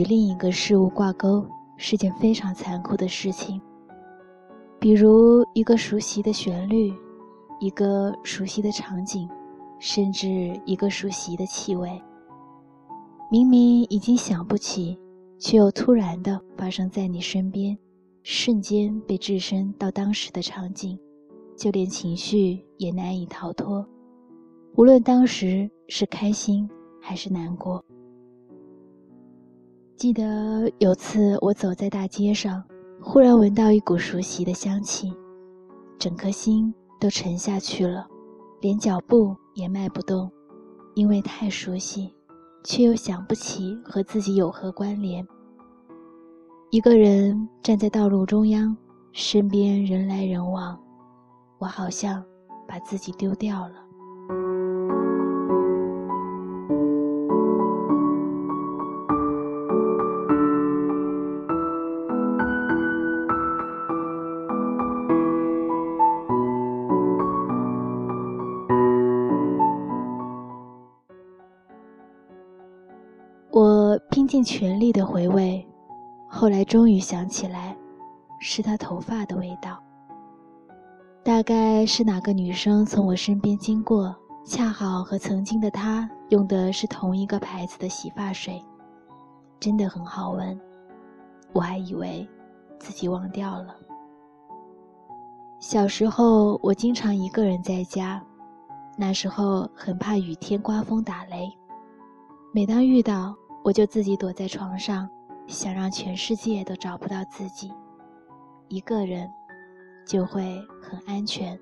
与另一个事物挂钩是件非常残酷的事情。比如一个熟悉的旋律，一个熟悉的场景，甚至一个熟悉的气味。明明已经想不起，却又突然的发生在你身边，瞬间被置身到当时的场景，就连情绪也难以逃脱。无论当时是开心还是难过。记得有次我走在大街上。忽然闻到一股熟悉的香气，整颗心都沉下去了，连脚步也迈不动，因为太熟悉，却又想不起和自己有何关联。一个人站在道路中央，身边人来人往，我好像把自己丢掉了。尽全力的回味，后来终于想起来，是他头发的味道。大概是哪个女生从我身边经过，恰好和曾经的他用的是同一个牌子的洗发水，真的很好闻。我还以为自己忘掉了。小时候，我经常一个人在家，那时候很怕雨天刮风打雷。每当遇到，我就自己躲在床上，想让全世界都找不到自己，一个人就会很安全。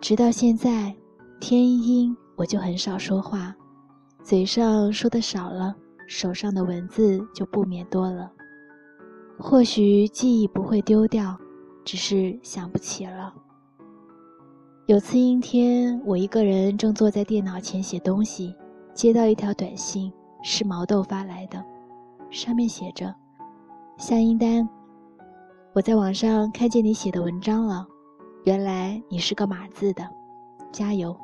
直到现在，天阴我就很少说话，嘴上说的少了，手上的文字就不免多了。或许记忆不会丢掉，只是想不起了。有次阴天，我一个人正坐在电脑前写东西。接到一条短信，是毛豆发来的，上面写着：“夏英丹，我在网上看见你写的文章了，原来你是个码字的，加油。”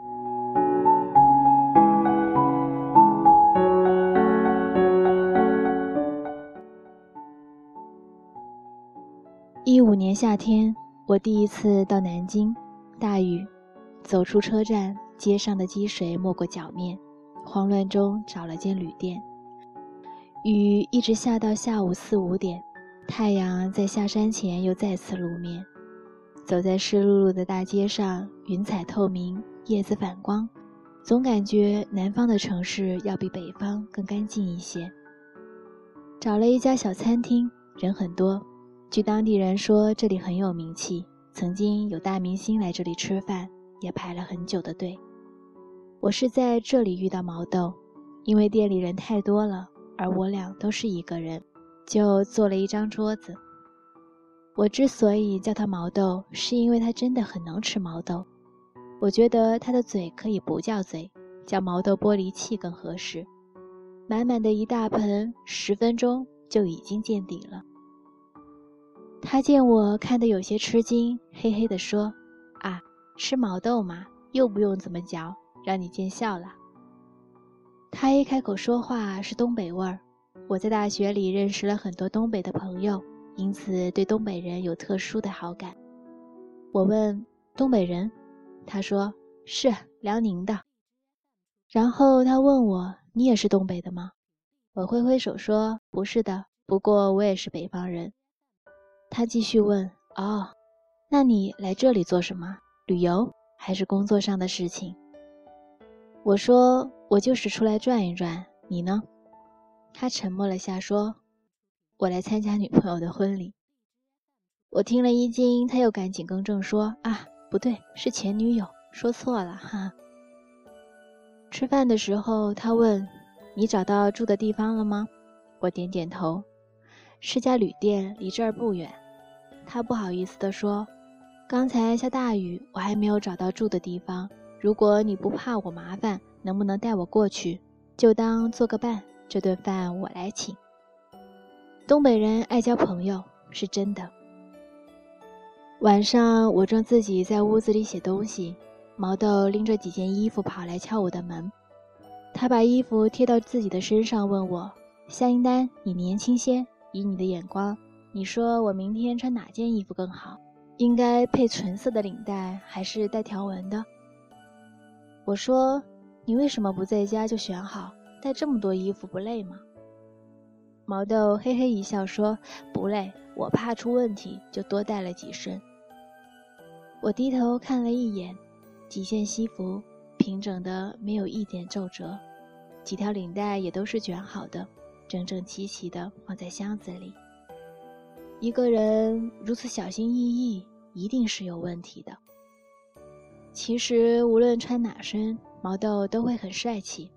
一五年夏天，我第一次到南京，大雨，走出车站，街上的积水没过脚面。慌乱中找了间旅店，雨一直下到下午四五点，太阳在下山前又再次露面。走在湿漉漉的大街上，云彩透明，叶子反光，总感觉南方的城市要比北方更干净一些。找了一家小餐厅，人很多，据当地人说这里很有名气，曾经有大明星来这里吃饭，也排了很久的队。我是在这里遇到毛豆，因为店里人太多了，而我俩都是一个人，就坐了一张桌子。我之所以叫他毛豆，是因为他真的很能吃毛豆。我觉得他的嘴可以不叫嘴，叫毛豆玻璃器更合适。满满的一大盆，十分钟就已经见底了。他见我看得有些吃惊，嘿嘿地说：“啊，吃毛豆嘛，又不用怎么嚼。”让你见笑了。他一开口说话是东北味儿。我在大学里认识了很多东北的朋友，因此对东北人有特殊的好感。我问东北人，他说是辽宁的。然后他问我，你也是东北的吗？我挥挥手说不是的，不过我也是北方人。他继续问，哦，那你来这里做什么？旅游还是工作上的事情？我说：“我就是出来转一转，你呢？”他沉默了下，说：“我来参加女朋友的婚礼。”我听了一惊，他又赶紧更正说：“啊，不对，是前女友，说错了哈。”吃饭的时候，他问：“你找到住的地方了吗？”我点点头：“是家旅店，离这儿不远。”他不好意思地说：“刚才下大雨，我还没有找到住的地方。”如果你不怕我麻烦，能不能带我过去？就当做个伴，这顿饭我来请。东北人爱交朋友，是真的。晚上我正自己在屋子里写东西，毛豆拎着几件衣服跑来敲我的门。他把衣服贴到自己的身上，问我：“夏英丹，你年轻些，以你的眼光，你说我明天穿哪件衣服更好？应该配纯色的领带，还是带条纹的？我说，你为什么不在家就选好？带这么多衣服不累吗？毛豆嘿嘿一笑说：“不累，我怕出问题，就多带了几身。”我低头看了一眼，几件西服平整的，没有一点皱褶，几条领带也都是卷好的，整整齐齐的放在箱子里。一个人如此小心翼翼，一定是有问题的。其实无论穿哪身，毛豆都会很帅气。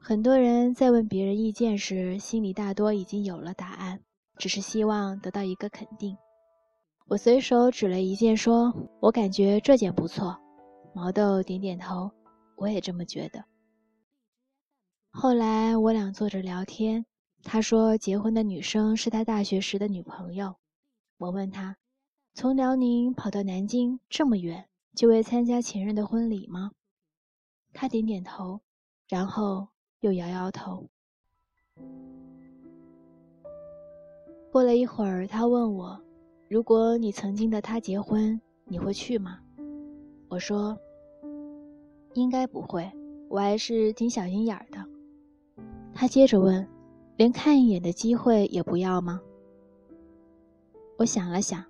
很多人在问别人意见时，心里大多已经有了答案，只是希望得到一个肯定。我随手指了一件，说：“我感觉这件不错。”毛豆点点头，我也这么觉得。后来我俩坐着聊天，他说结婚的女生是他大学时的女朋友。我问他：“从辽宁跑到南京这么远，就为参加前任的婚礼吗？”他点点头，然后又摇摇头。过了一会儿，他问我。如果你曾经的他结婚，你会去吗？我说，应该不会，我还是挺小心眼儿的。他接着问，连看一眼的机会也不要吗？我想了想，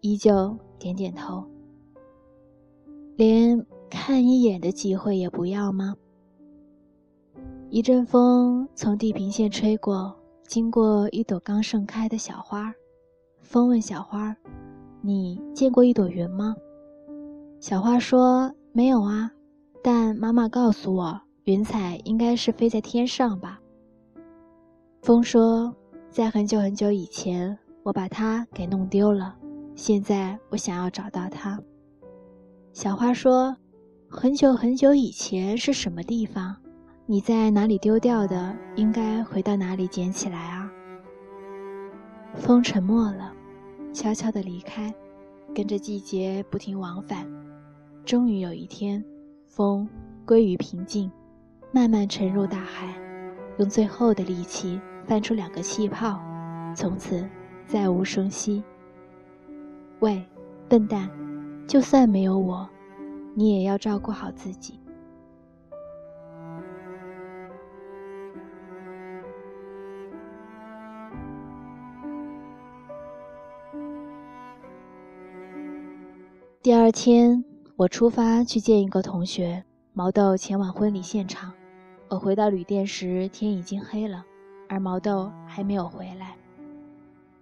依旧点点头。连看一眼的机会也不要吗？一阵风从地平线吹过，经过一朵刚盛开的小花。风问小花：“你见过一朵云吗？”小花说：“没有啊，但妈妈告诉我，云彩应该是飞在天上吧。”风说：“在很久很久以前，我把它给弄丢了，现在我想要找到它。”小花说：“很久很久以前是什么地方？你在哪里丢掉的？应该回到哪里捡起来啊？”风沉默了。悄悄地离开，跟着季节不停往返。终于有一天，风归于平静，慢慢沉入大海，用最后的力气翻出两个气泡，从此再无声息。喂，笨蛋，就算没有我，你也要照顾好自己。第二天，我出发去见一个同学，毛豆前往婚礼现场。我回到旅店时，天已经黑了，而毛豆还没有回来。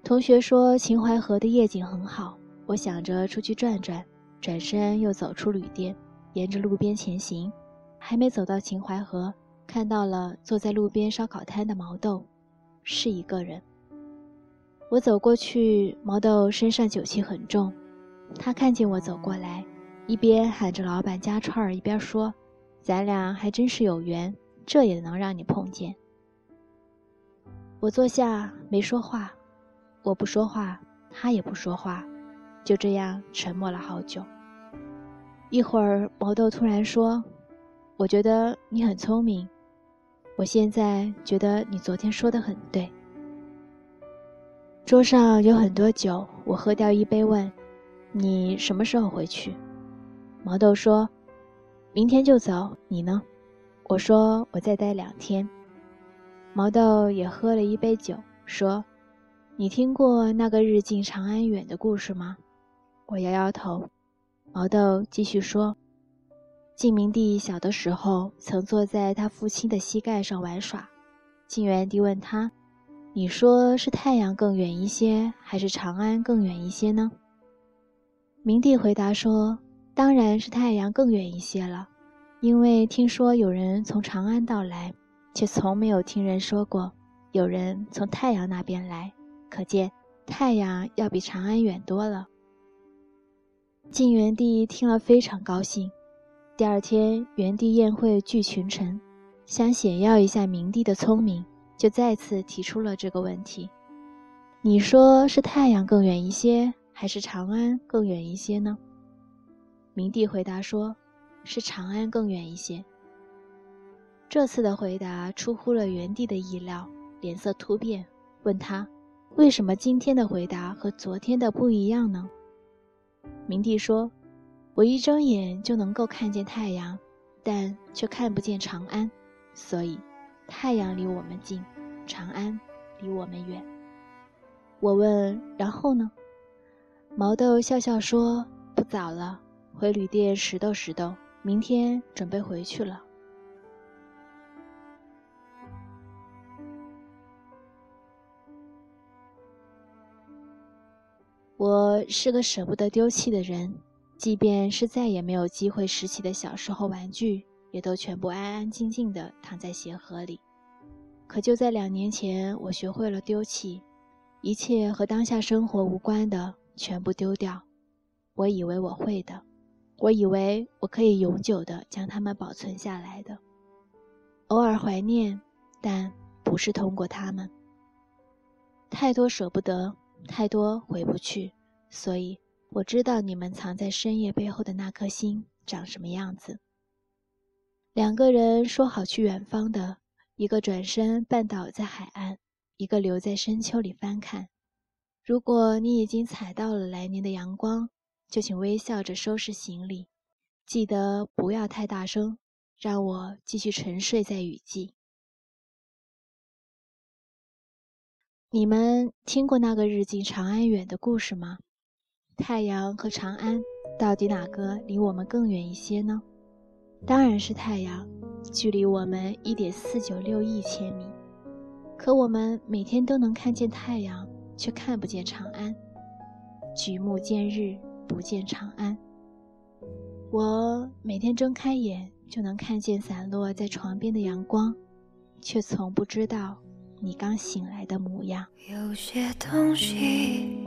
同学说秦淮河的夜景很好，我想着出去转转，转身又走出旅店，沿着路边前行。还没走到秦淮河，看到了坐在路边烧烤摊的毛豆，是一个人。我走过去，毛豆身上酒气很重。他看见我走过来，一边喊着老板加串儿，一边说：“咱俩还真是有缘，这也能让你碰见。”我坐下没说话，我不说话，他也不说话，就这样沉默了好久。一会儿，毛豆突然说：“我觉得你很聪明，我现在觉得你昨天说的很对。”桌上有很多酒，我喝掉一杯，问。你什么时候回去？毛豆说：“明天就走。”你呢？我说：“我再待两天。”毛豆也喝了一杯酒，说：“你听过那个日进长安远的故事吗？”我摇摇头。毛豆继续说：“晋明帝小的时候，曾坐在他父亲的膝盖上玩耍。晋元帝问他：‘你说是太阳更远一些，还是长安更远一些呢？’”明帝回答说：“当然是太阳更远一些了，因为听说有人从长安到来，却从没有听人说过有人从太阳那边来，可见太阳要比长安远多了。”晋元帝听了非常高兴。第二天，元帝宴会聚群臣，想显耀一下明帝的聪明，就再次提出了这个问题：“你说是太阳更远一些？”还是长安更远一些呢？明帝回答说：“是长安更远一些。”这次的回答出乎了元帝的意料，脸色突变，问他：“为什么今天的回答和昨天的不一样呢？”明帝说：“我一睁眼就能够看见太阳，但却看不见长安，所以太阳离我们近，长安离我们远。”我问：“然后呢？”毛豆笑笑说：“不早了，回旅店拾掇拾掇，明天准备回去了。”我是个舍不得丢弃的人，即便是再也没有机会拾起的小时候玩具，也都全部安安静静的躺在鞋盒里。可就在两年前，我学会了丢弃一切和当下生活无关的，全部丢掉。我以为我会的，我以为我可以永久的将它们保存下来的。偶尔怀念，但不是通过它们。太多舍不得。太多回不去，所以我知道你们藏在深夜背后的那颗心长什么样子。两个人说好去远方的，一个转身绊倒在海岸，一个留在深秋里翻看。如果你已经踩到了来年的阳光，就请微笑着收拾行李，记得不要太大声，让我继续沉睡在雨季。你们听过那个日近长安远的故事吗？太阳和长安，到底哪个离我们更远一些呢？当然是太阳，距离我们一点四九六亿千米。可我们每天都能看见太阳，却看不见长安。举目见日，不见长安。我每天睁开眼就能看见散落在床边的阳光，却从不知道。你刚醒来的模样。有些东西，